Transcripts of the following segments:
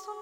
auch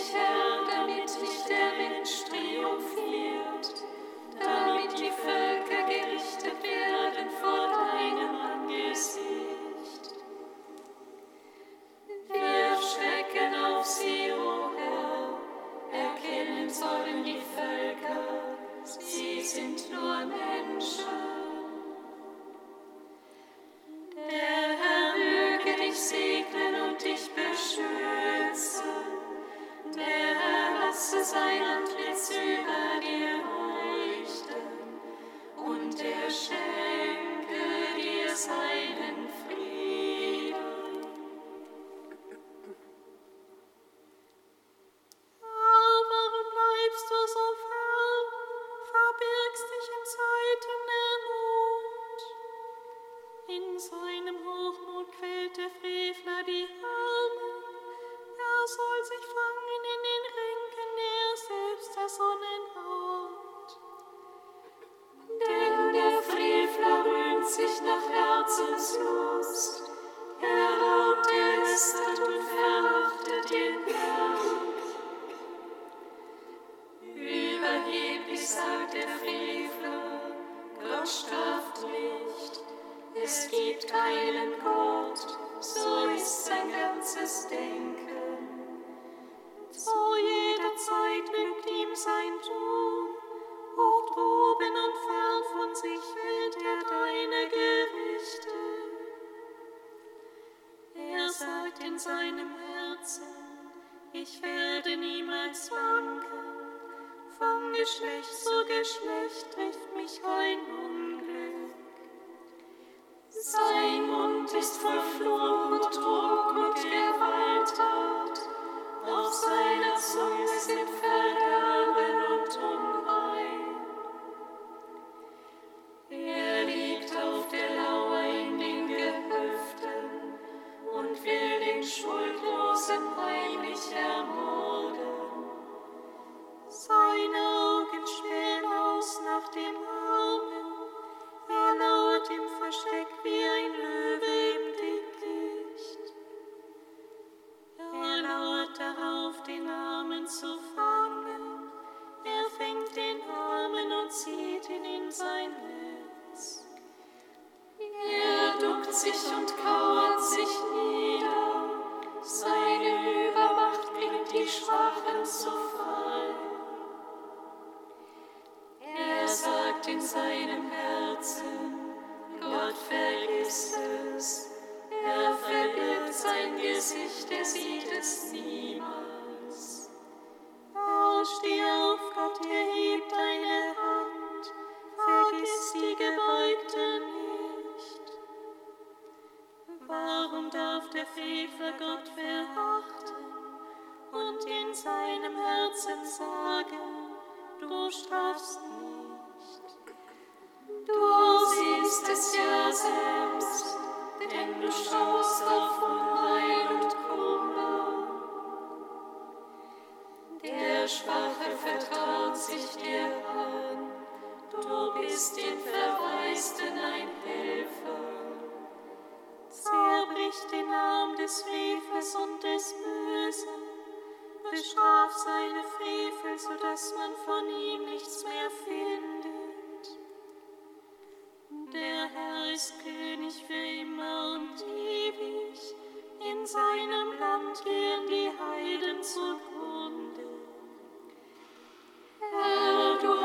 Menschen. seinem Herzen, ich werde niemals wanken. Von Geschlecht zu Geschlecht trifft mich ein Unglück. Sein Mund ist voll Fluch und Druck und Gewalt, auf seiner Zunge sind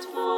For.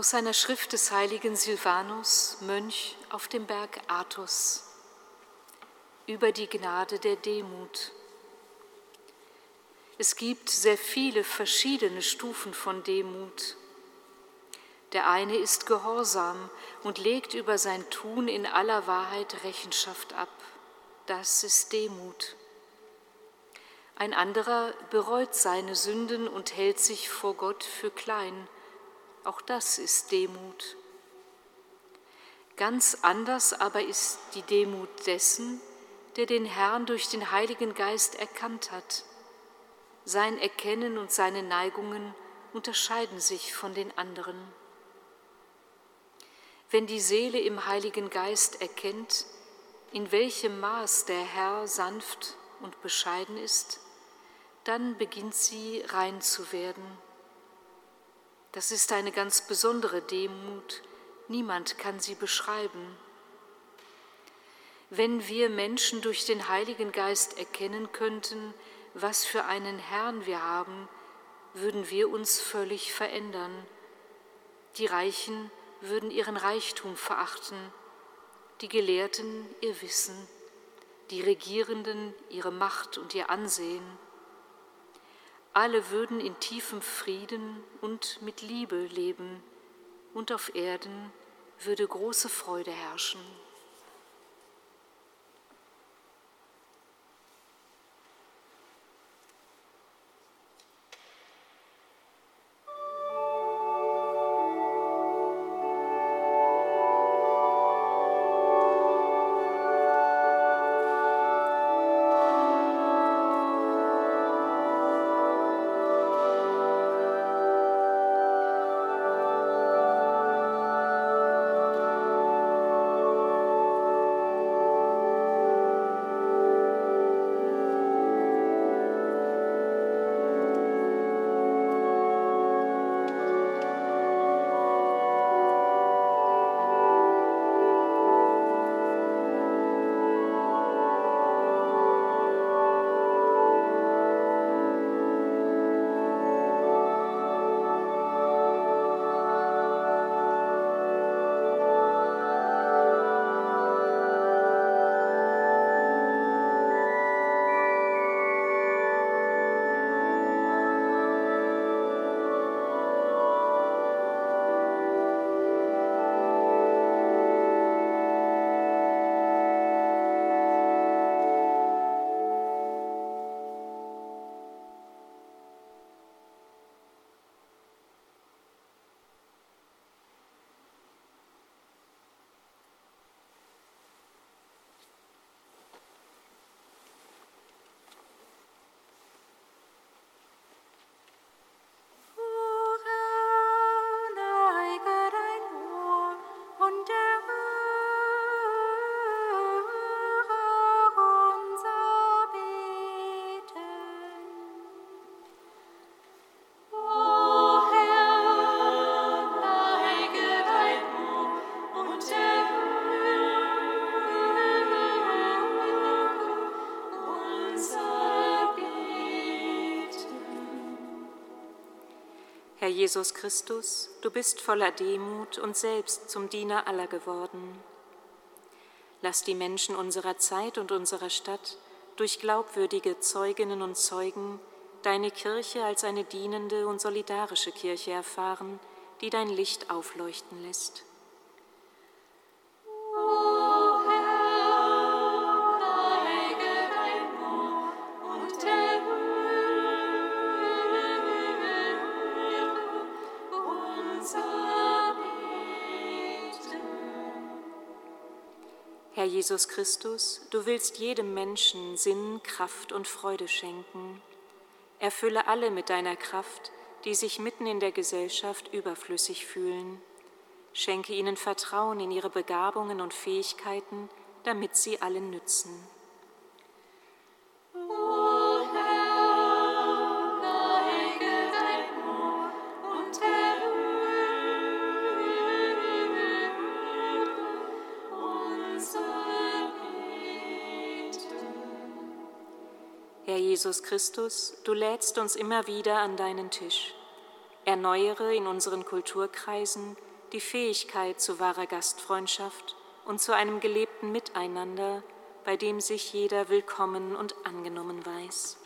Aus seiner Schrift des heiligen Silvanus, Mönch auf dem Berg Athos, über die Gnade der Demut. Es gibt sehr viele verschiedene Stufen von Demut. Der eine ist gehorsam und legt über sein Tun in aller Wahrheit Rechenschaft ab. Das ist Demut. Ein anderer bereut seine Sünden und hält sich vor Gott für klein auch das ist Demut. Ganz anders aber ist die Demut dessen, der den Herrn durch den Heiligen Geist erkannt hat. Sein Erkennen und seine Neigungen unterscheiden sich von den anderen. Wenn die Seele im Heiligen Geist erkennt, in welchem Maß der Herr sanft und bescheiden ist, dann beginnt sie rein zu werden das ist eine ganz besondere Demut. Niemand kann sie beschreiben. Wenn wir Menschen durch den Heiligen Geist erkennen könnten, was für einen Herrn wir haben, würden wir uns völlig verändern. Die Reichen würden ihren Reichtum verachten, die Gelehrten ihr Wissen, die Regierenden ihre Macht und ihr Ansehen alle würden in tiefem Frieden und mit Liebe leben, und auf Erden würde große Freude herrschen. Jesus Christus, du bist voller Demut und selbst zum Diener aller geworden. Lass die Menschen unserer Zeit und unserer Stadt durch glaubwürdige Zeuginnen und Zeugen deine Kirche als eine dienende und solidarische Kirche erfahren, die dein Licht aufleuchten lässt. Jesus Christus, du willst jedem Menschen Sinn, Kraft und Freude schenken. Erfülle alle mit deiner Kraft, die sich mitten in der Gesellschaft überflüssig fühlen. Schenke ihnen Vertrauen in ihre Begabungen und Fähigkeiten, damit sie allen nützen. Jesus Christus, du lädst uns immer wieder an deinen Tisch. Erneuere in unseren Kulturkreisen die Fähigkeit zu wahrer Gastfreundschaft und zu einem gelebten Miteinander, bei dem sich jeder willkommen und angenommen weiß.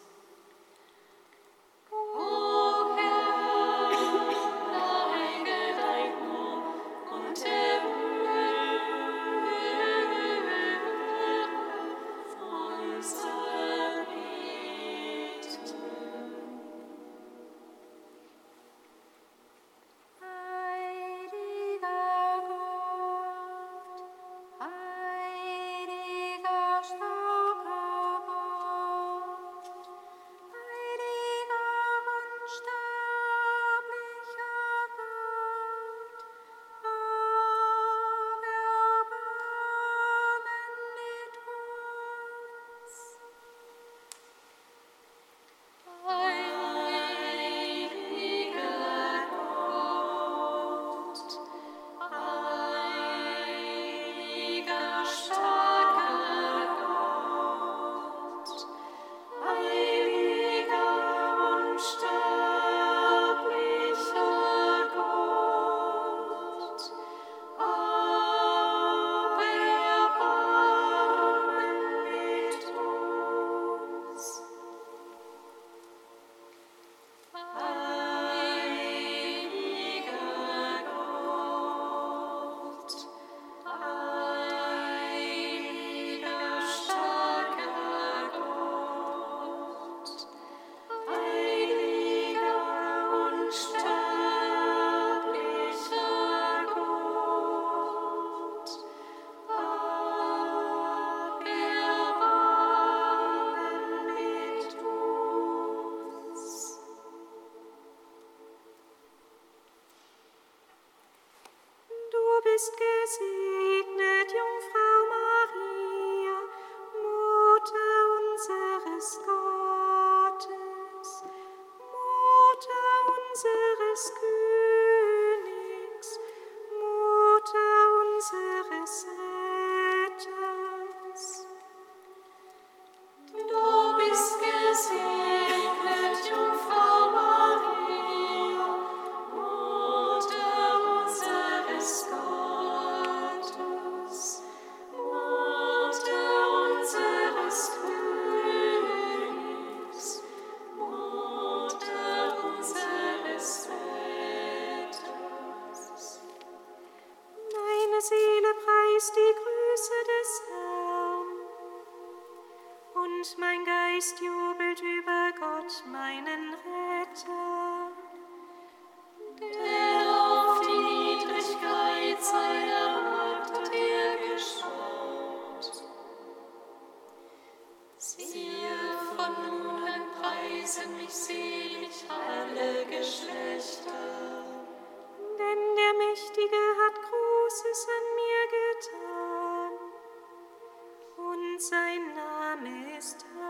Vollbringt mit seinem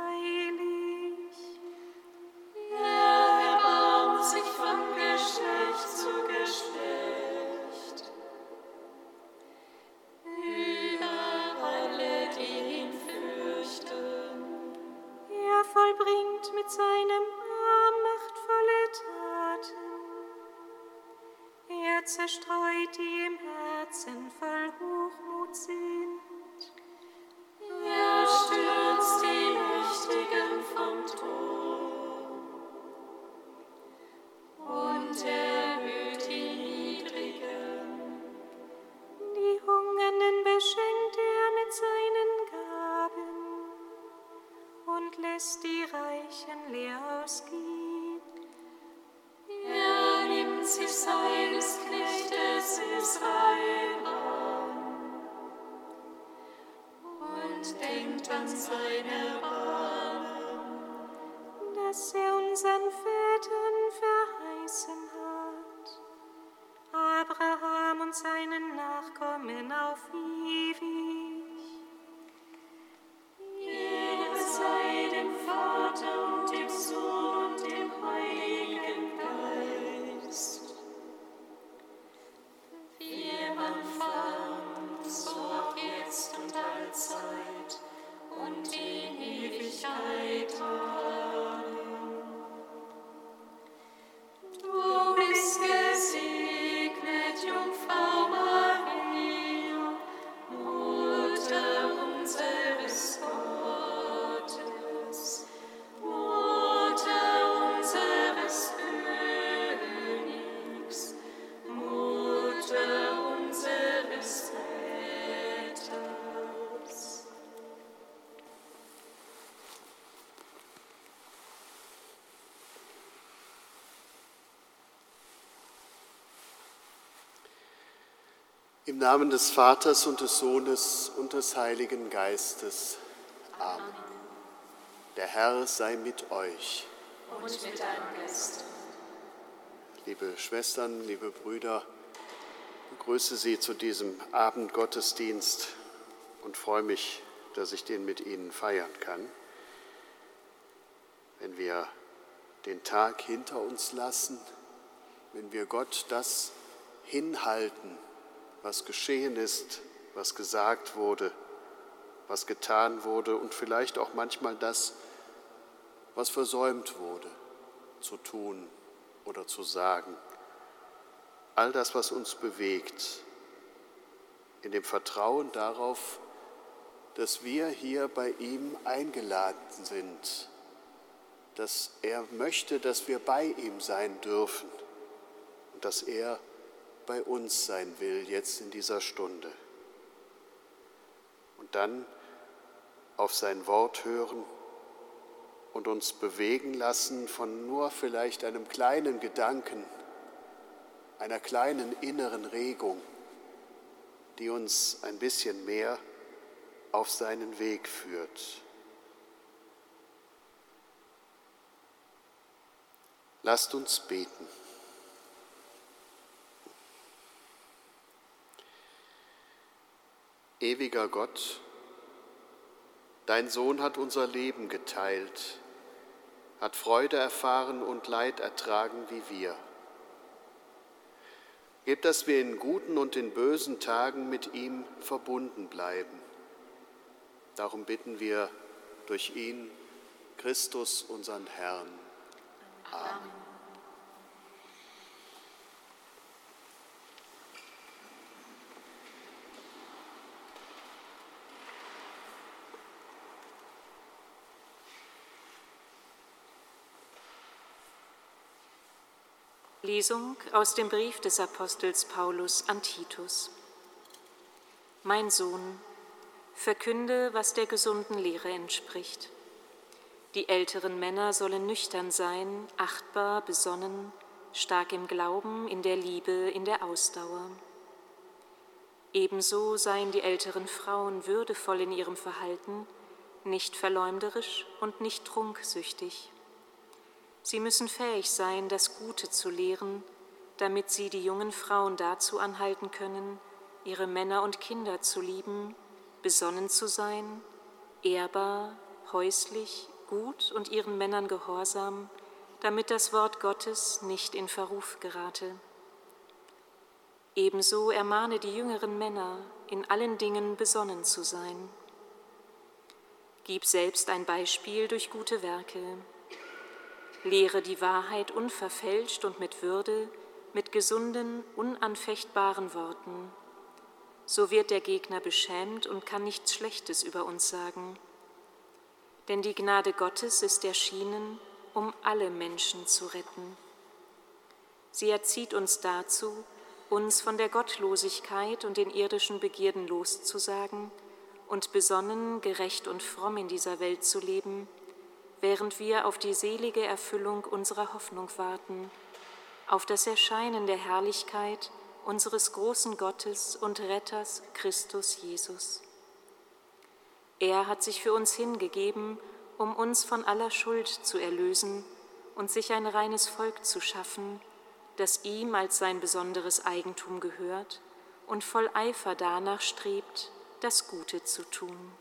Im Namen des Vaters und des Sohnes und des Heiligen Geistes. Amen. Der Herr sei mit euch. Und mit deinem Geist. Liebe Schwestern, liebe Brüder, ich begrüße Sie zu diesem Abendgottesdienst und freue mich, dass ich den mit Ihnen feiern kann. Wenn wir den Tag hinter uns lassen, wenn wir Gott das hinhalten, was geschehen ist, was gesagt wurde, was getan wurde und vielleicht auch manchmal das, was versäumt wurde zu tun oder zu sagen. All das, was uns bewegt, in dem Vertrauen darauf, dass wir hier bei ihm eingeladen sind, dass er möchte, dass wir bei ihm sein dürfen und dass er bei uns sein will, jetzt in dieser Stunde. Und dann auf sein Wort hören und uns bewegen lassen von nur vielleicht einem kleinen Gedanken, einer kleinen inneren Regung, die uns ein bisschen mehr auf seinen Weg führt. Lasst uns beten. Ewiger Gott, dein Sohn hat unser Leben geteilt, hat Freude erfahren und Leid ertragen wie wir. Gib, dass wir in guten und in bösen Tagen mit ihm verbunden bleiben. Darum bitten wir durch ihn, Christus, unseren Herrn. Amen. Lesung aus dem Brief des Apostels Paulus an Titus. Mein Sohn, verkünde, was der gesunden Lehre entspricht. Die älteren Männer sollen nüchtern sein, achtbar, besonnen, stark im Glauben, in der Liebe, in der Ausdauer. Ebenso seien die älteren Frauen würdevoll in ihrem Verhalten, nicht verleumderisch und nicht trunksüchtig. Sie müssen fähig sein, das Gute zu lehren, damit sie die jungen Frauen dazu anhalten können, ihre Männer und Kinder zu lieben, besonnen zu sein, ehrbar, häuslich, gut und ihren Männern gehorsam, damit das Wort Gottes nicht in Verruf gerate. Ebenso ermahne die jüngeren Männer, in allen Dingen besonnen zu sein. Gib selbst ein Beispiel durch gute Werke. Lehre die Wahrheit unverfälscht und mit Würde, mit gesunden, unanfechtbaren Worten. So wird der Gegner beschämt und kann nichts Schlechtes über uns sagen. Denn die Gnade Gottes ist erschienen, um alle Menschen zu retten. Sie erzieht uns dazu, uns von der Gottlosigkeit und den irdischen Begierden loszusagen und besonnen, gerecht und fromm in dieser Welt zu leben, während wir auf die selige Erfüllung unserer Hoffnung warten, auf das Erscheinen der Herrlichkeit unseres großen Gottes und Retters Christus Jesus. Er hat sich für uns hingegeben, um uns von aller Schuld zu erlösen und sich ein reines Volk zu schaffen, das ihm als sein besonderes Eigentum gehört und voll Eifer danach strebt, das Gute zu tun.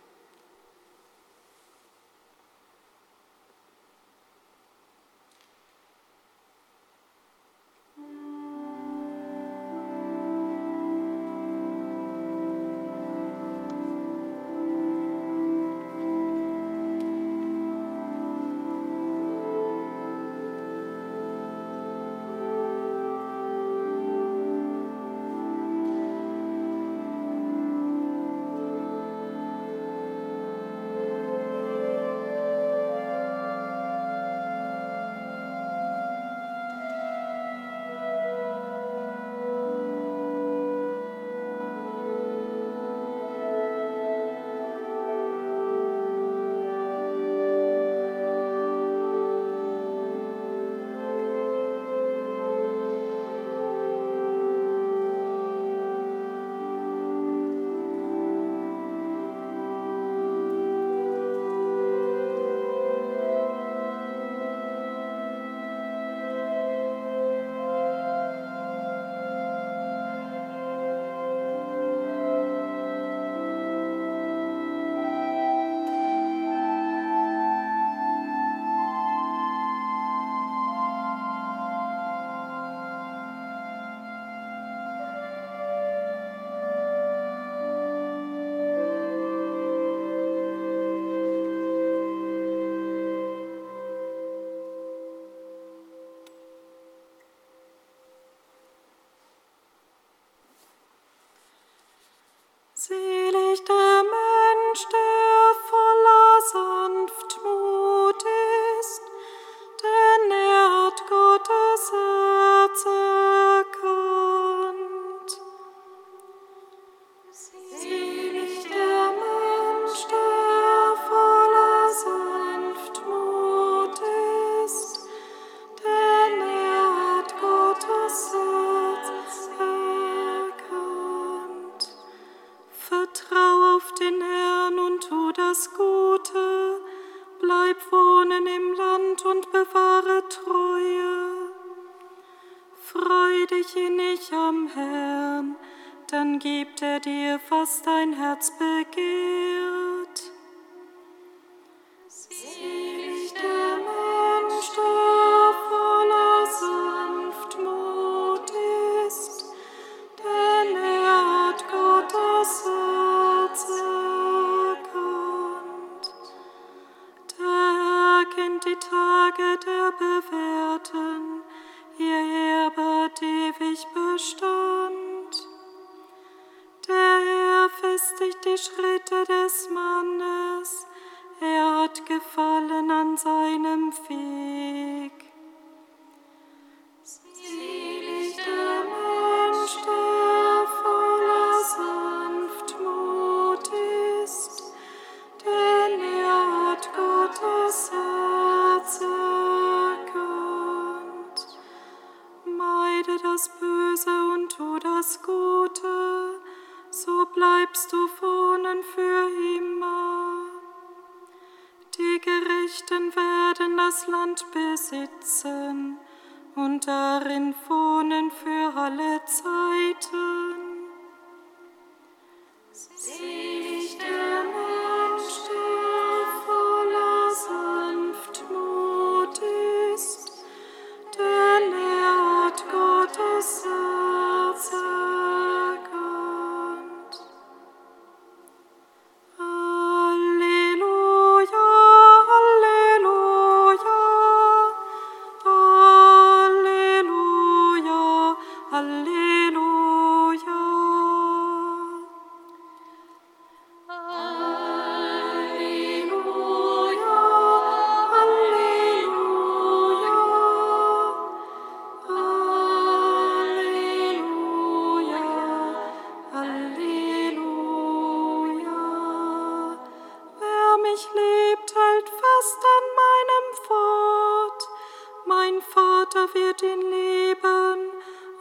was dein Herz begehrt.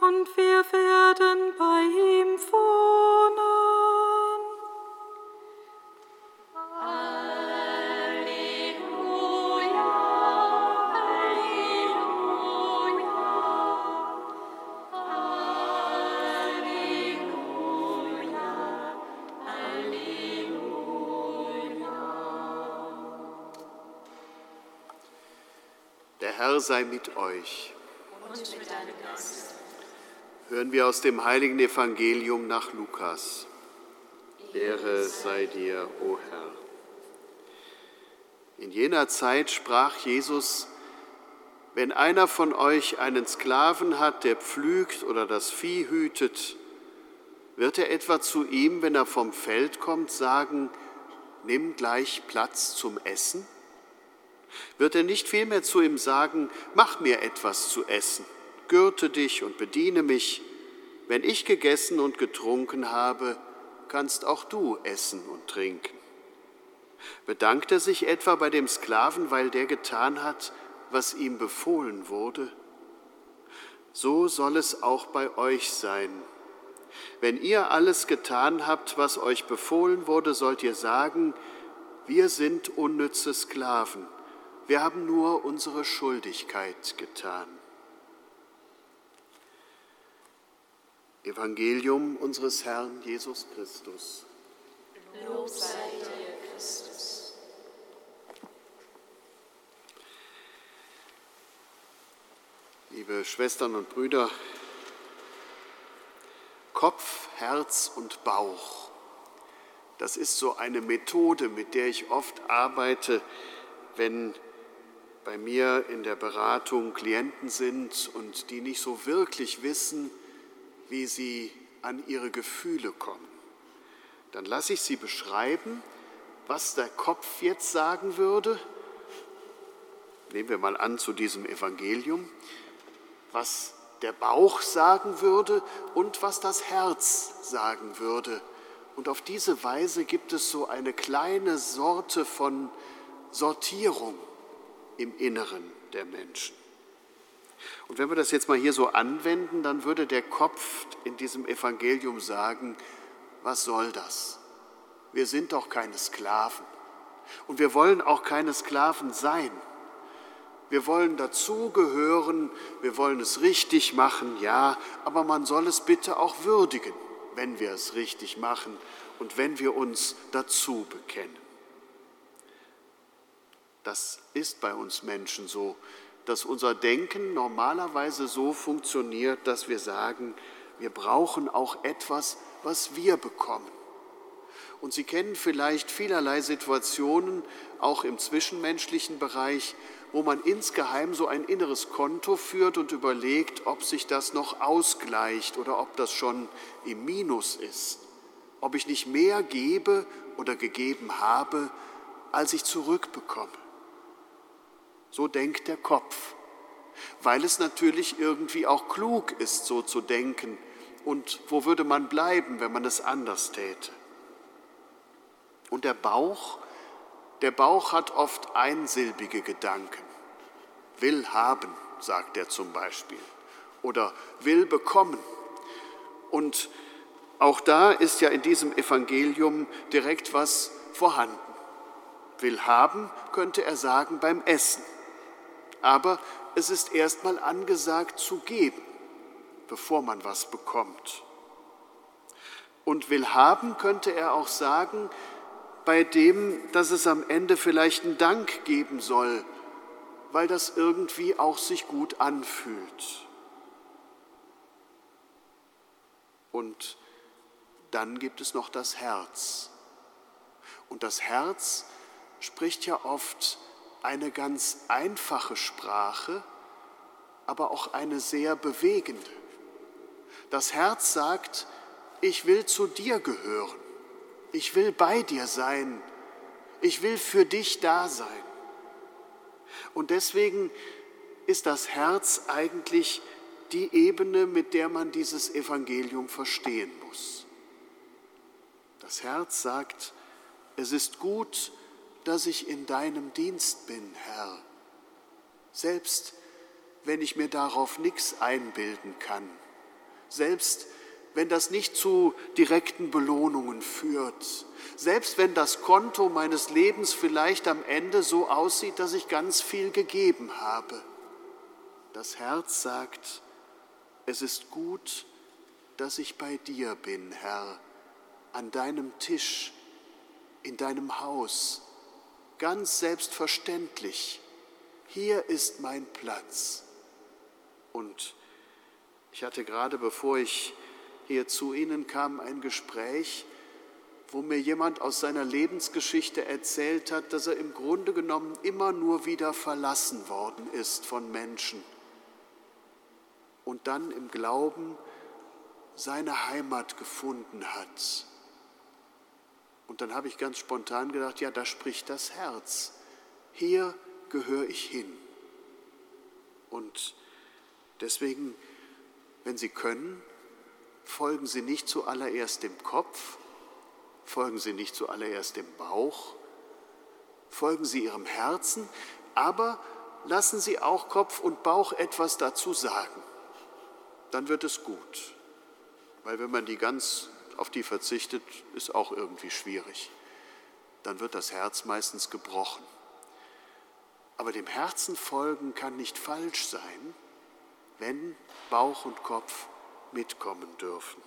und wir werden bei ihm wohnen. Alleluia, Alleluia, Alleluia, Der Herr sei mit euch. Und mit deinem Geist. Hören wir aus dem heiligen Evangelium nach Lukas. Ehre sei dir, o Herr. In jener Zeit sprach Jesus, wenn einer von euch einen Sklaven hat, der pflügt oder das Vieh hütet, wird er etwa zu ihm, wenn er vom Feld kommt, sagen, nimm gleich Platz zum Essen? Wird er nicht vielmehr zu ihm sagen, mach mir etwas zu essen, gürte dich und bediene mich, wenn ich gegessen und getrunken habe, kannst auch du essen und trinken. Bedankt er sich etwa bei dem Sklaven, weil der getan hat, was ihm befohlen wurde? So soll es auch bei euch sein. Wenn ihr alles getan habt, was euch befohlen wurde, sollt ihr sagen, wir sind unnütze Sklaven wir haben nur unsere Schuldigkeit getan. Evangelium unseres Herrn Jesus Christus. Lob sei dir, Christus. Liebe Schwestern und Brüder, Kopf, Herz und Bauch, das ist so eine Methode, mit der ich oft arbeite, wenn bei mir in der Beratung Klienten sind und die nicht so wirklich wissen, wie sie an ihre Gefühle kommen. Dann lasse ich sie beschreiben, was der Kopf jetzt sagen würde. Nehmen wir mal an zu diesem Evangelium, was der Bauch sagen würde und was das Herz sagen würde. Und auf diese Weise gibt es so eine kleine Sorte von Sortierung im Inneren der Menschen. Und wenn wir das jetzt mal hier so anwenden, dann würde der Kopf in diesem Evangelium sagen, was soll das? Wir sind doch keine Sklaven. Und wir wollen auch keine Sklaven sein. Wir wollen dazugehören, wir wollen es richtig machen, ja, aber man soll es bitte auch würdigen, wenn wir es richtig machen und wenn wir uns dazu bekennen. Das ist bei uns Menschen so, dass unser Denken normalerweise so funktioniert, dass wir sagen, wir brauchen auch etwas, was wir bekommen. Und Sie kennen vielleicht vielerlei Situationen, auch im zwischenmenschlichen Bereich, wo man insgeheim so ein inneres Konto führt und überlegt, ob sich das noch ausgleicht oder ob das schon im Minus ist, ob ich nicht mehr gebe oder gegeben habe, als ich zurückbekomme. So denkt der Kopf, weil es natürlich irgendwie auch klug ist, so zu denken. Und wo würde man bleiben, wenn man es anders täte? Und der Bauch, der Bauch hat oft einsilbige Gedanken. Will haben, sagt er zum Beispiel, oder will bekommen. Und auch da ist ja in diesem Evangelium direkt was vorhanden. Will haben, könnte er sagen beim Essen. Aber es ist erstmal angesagt zu geben, bevor man was bekommt. Und will haben, könnte er auch sagen, bei dem, dass es am Ende vielleicht einen Dank geben soll, weil das irgendwie auch sich gut anfühlt. Und dann gibt es noch das Herz. Und das Herz spricht ja oft eine ganz einfache Sprache, aber auch eine sehr bewegende. Das Herz sagt, ich will zu dir gehören, ich will bei dir sein, ich will für dich da sein. Und deswegen ist das Herz eigentlich die Ebene, mit der man dieses Evangelium verstehen muss. Das Herz sagt, es ist gut, dass ich in deinem Dienst bin, Herr, selbst wenn ich mir darauf nichts einbilden kann, selbst wenn das nicht zu direkten Belohnungen führt, selbst wenn das Konto meines Lebens vielleicht am Ende so aussieht, dass ich ganz viel gegeben habe. Das Herz sagt, es ist gut, dass ich bei dir bin, Herr, an deinem Tisch, in deinem Haus, ganz selbstverständlich hier ist mein Platz. Und ich hatte gerade, bevor ich hier zu Ihnen kam, ein Gespräch, wo mir jemand aus seiner Lebensgeschichte erzählt hat, dass er im Grunde genommen immer nur wieder verlassen worden ist von Menschen und dann im Glauben seine Heimat gefunden hat. Und dann habe ich ganz spontan gedacht, ja, da spricht das Herz. Hier gehöre ich hin. Und deswegen, wenn Sie können, folgen Sie nicht zuallererst dem Kopf, folgen Sie nicht zuallererst dem Bauch, folgen Sie Ihrem Herzen, aber lassen Sie auch Kopf und Bauch etwas dazu sagen. Dann wird es gut. Weil wenn man die ganz auf die verzichtet, ist auch irgendwie schwierig. Dann wird das Herz meistens gebrochen. Aber dem Herzen folgen kann nicht falsch sein, wenn Bauch und Kopf mitkommen dürfen.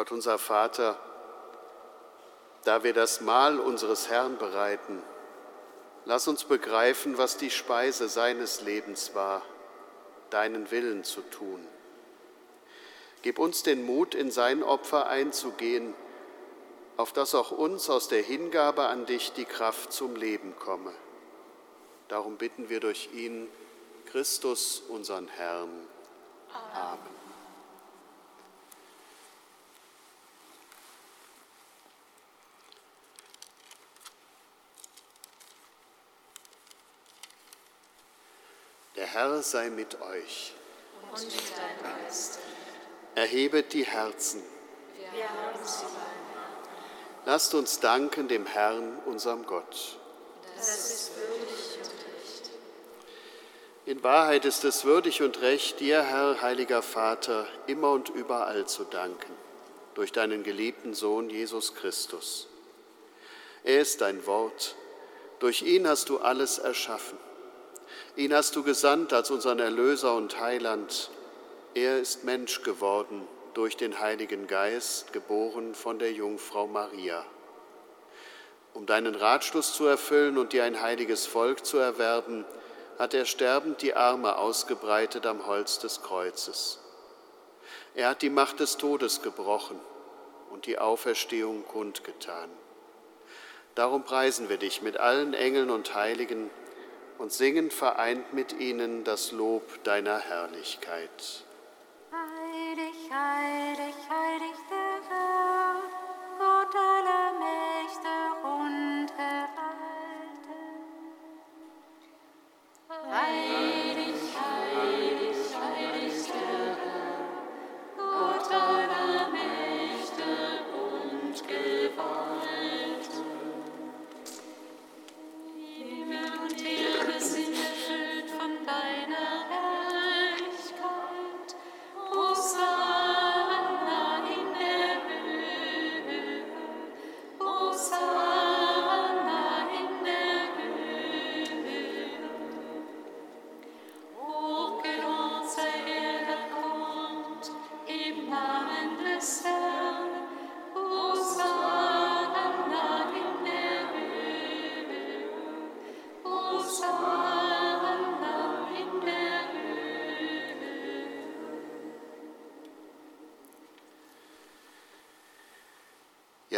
Gott unser Vater, da wir das Mahl unseres Herrn bereiten, lass uns begreifen, was die Speise seines Lebens war, deinen Willen zu tun. Gib uns den Mut, in sein Opfer einzugehen, auf dass auch uns aus der Hingabe an dich die Kraft zum Leben komme. Darum bitten wir durch ihn, Christus, unseren Herrn. Amen. Der Herr sei mit euch. Und mit deinem Geist. Erhebet die Herzen. Wir haben sie Lasst uns danken dem Herrn, unserem Gott. Das ist würdig und recht. In Wahrheit ist es würdig und recht, dir, Herr, heiliger Vater, immer und überall zu danken, durch deinen geliebten Sohn Jesus Christus. Er ist dein Wort, durch ihn hast du alles erschaffen. Ihn hast du gesandt als unseren Erlöser und Heiland. Er ist Mensch geworden durch den Heiligen Geist, geboren von der Jungfrau Maria. Um deinen Ratschluss zu erfüllen und dir ein heiliges Volk zu erwerben, hat er sterbend die Arme ausgebreitet am Holz des Kreuzes. Er hat die Macht des Todes gebrochen und die Auferstehung kundgetan. Darum preisen wir dich mit allen Engeln und Heiligen und singen vereint mit ihnen das Lob deiner Herrlichkeit. Heilig, heilig, heilig der Herr, Gott aller Mächte und Gewalten. Heilig,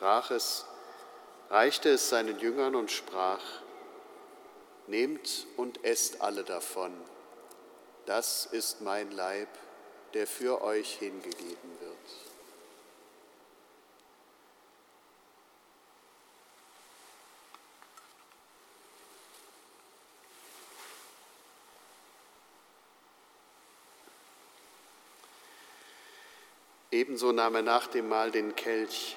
brach es, reichte es seinen Jüngern und sprach, Nehmt und esst alle davon, das ist mein Leib, der für euch hingegeben wird. Ebenso nahm er nach dem Mahl den Kelch,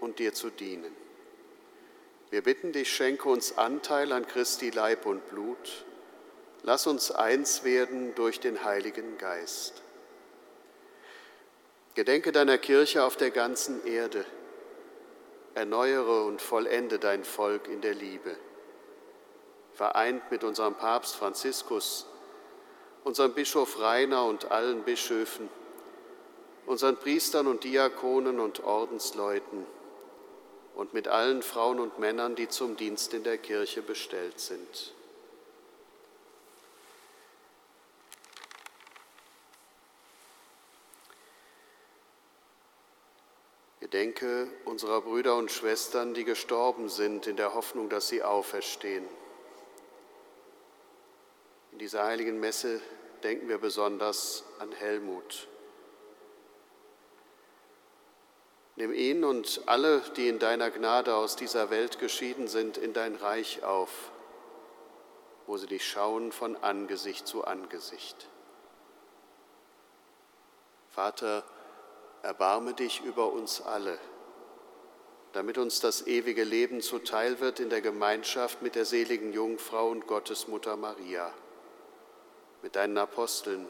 und dir zu dienen. Wir bitten dich, schenke uns Anteil an Christi Leib und Blut Lass uns eins werden durch den Heiligen Geist. Gedenke deiner Kirche auf der ganzen Erde. Erneuere und vollende dein Volk in der Liebe. Vereint mit unserem Papst Franziskus, unserem Bischof Rainer und allen Bischöfen, unseren Priestern und Diakonen und Ordensleuten und mit allen Frauen und Männern, die zum Dienst in der Kirche bestellt sind. Gedenke unserer Brüder und Schwestern, die gestorben sind, in der Hoffnung, dass sie auferstehen. In dieser heiligen Messe denken wir besonders an Helmut. Nimm ihn und alle, die in deiner Gnade aus dieser Welt geschieden sind, in dein Reich auf, wo sie dich schauen von Angesicht zu Angesicht. Vater, erbarme dich über uns alle, damit uns das ewige Leben zuteil wird in der Gemeinschaft mit der seligen Jungfrau und Gottesmutter Maria, mit deinen Aposteln,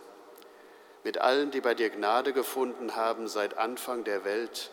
mit allen, die bei dir Gnade gefunden haben seit Anfang der Welt,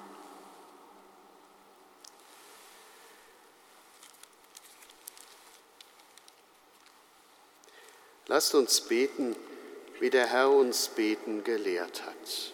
Lasst uns beten, wie der Herr uns beten gelehrt hat.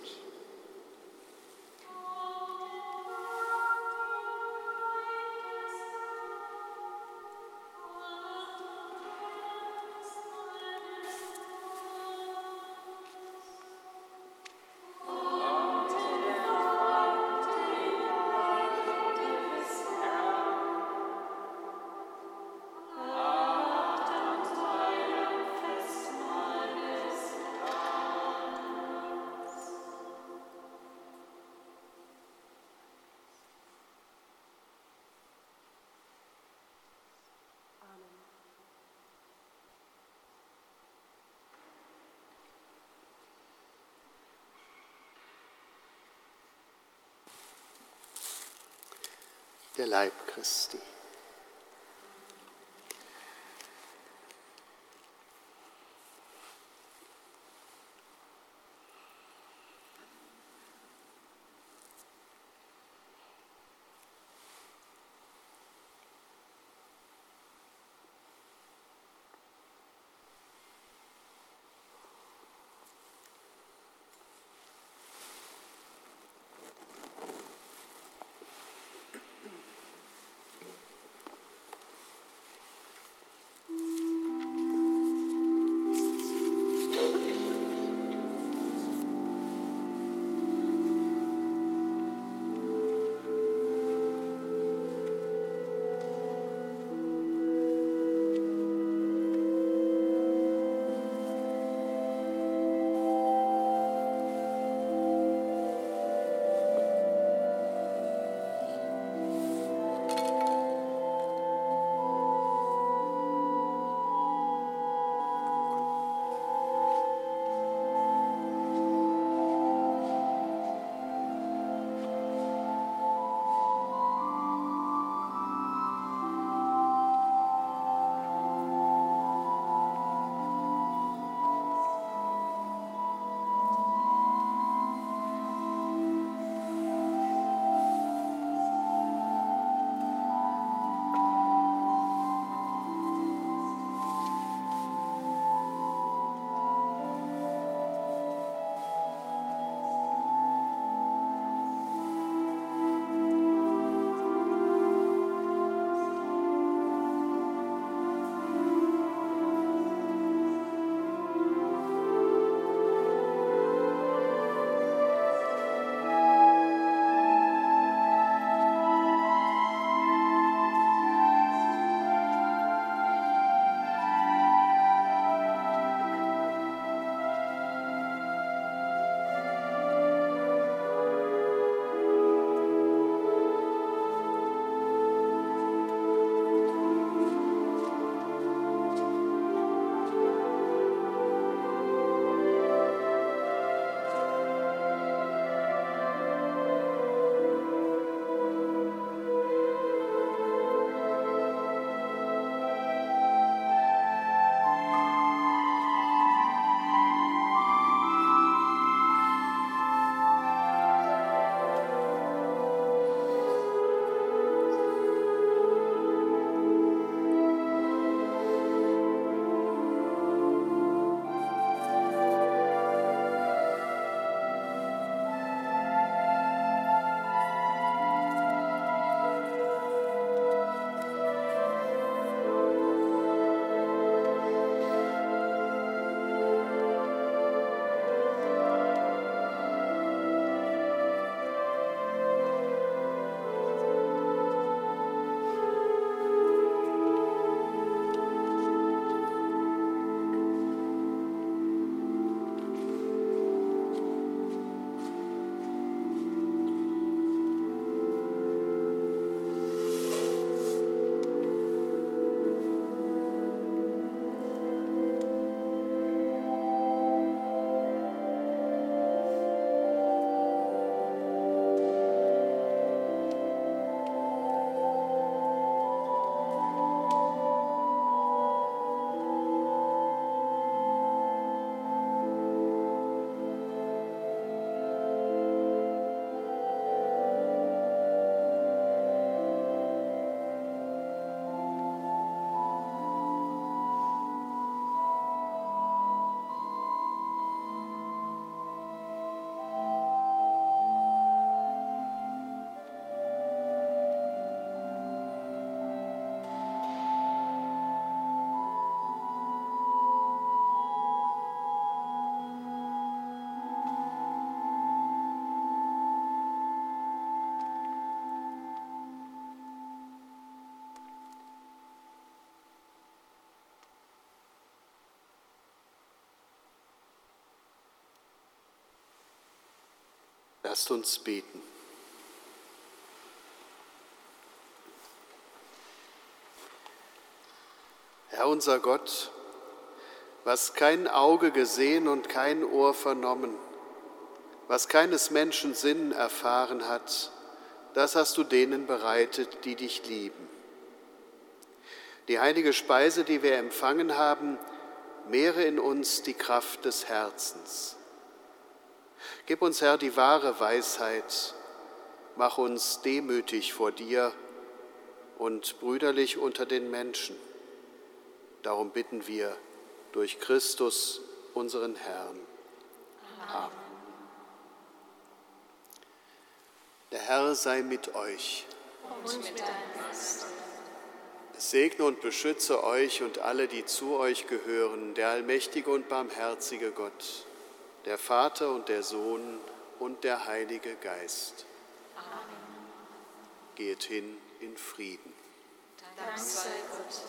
Der Leib Christi. Lasst uns beten. Herr unser Gott, was kein Auge gesehen und kein Ohr vernommen, was keines Menschen Sinn erfahren hat, das hast du denen bereitet, die dich lieben. Die heilige Speise, die wir empfangen haben, mehre in uns die Kraft des Herzens. Gib uns, Herr, die wahre Weisheit, mach uns demütig vor dir und brüderlich unter den Menschen. Darum bitten wir durch Christus, unseren Herrn. Amen. Der Herr sei mit euch. Und mit deinem Geist. Es segne und beschütze euch und alle, die zu euch gehören, der allmächtige und barmherzige Gott, der Vater und der Sohn und der Heilige Geist. Amen. Geht hin in Frieden. Dank sei Gott,